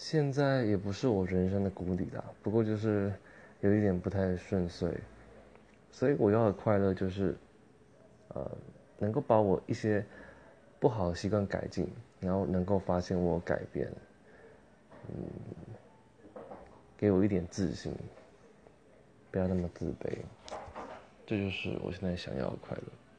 现在也不是我人生的谷底了不过就是有一点不太顺遂。所以我要的快乐就是呃能够把我一些不好的习惯改进然后能够发现我改变嗯给我一点自信不要那么自卑。这就是我现在想要的快乐。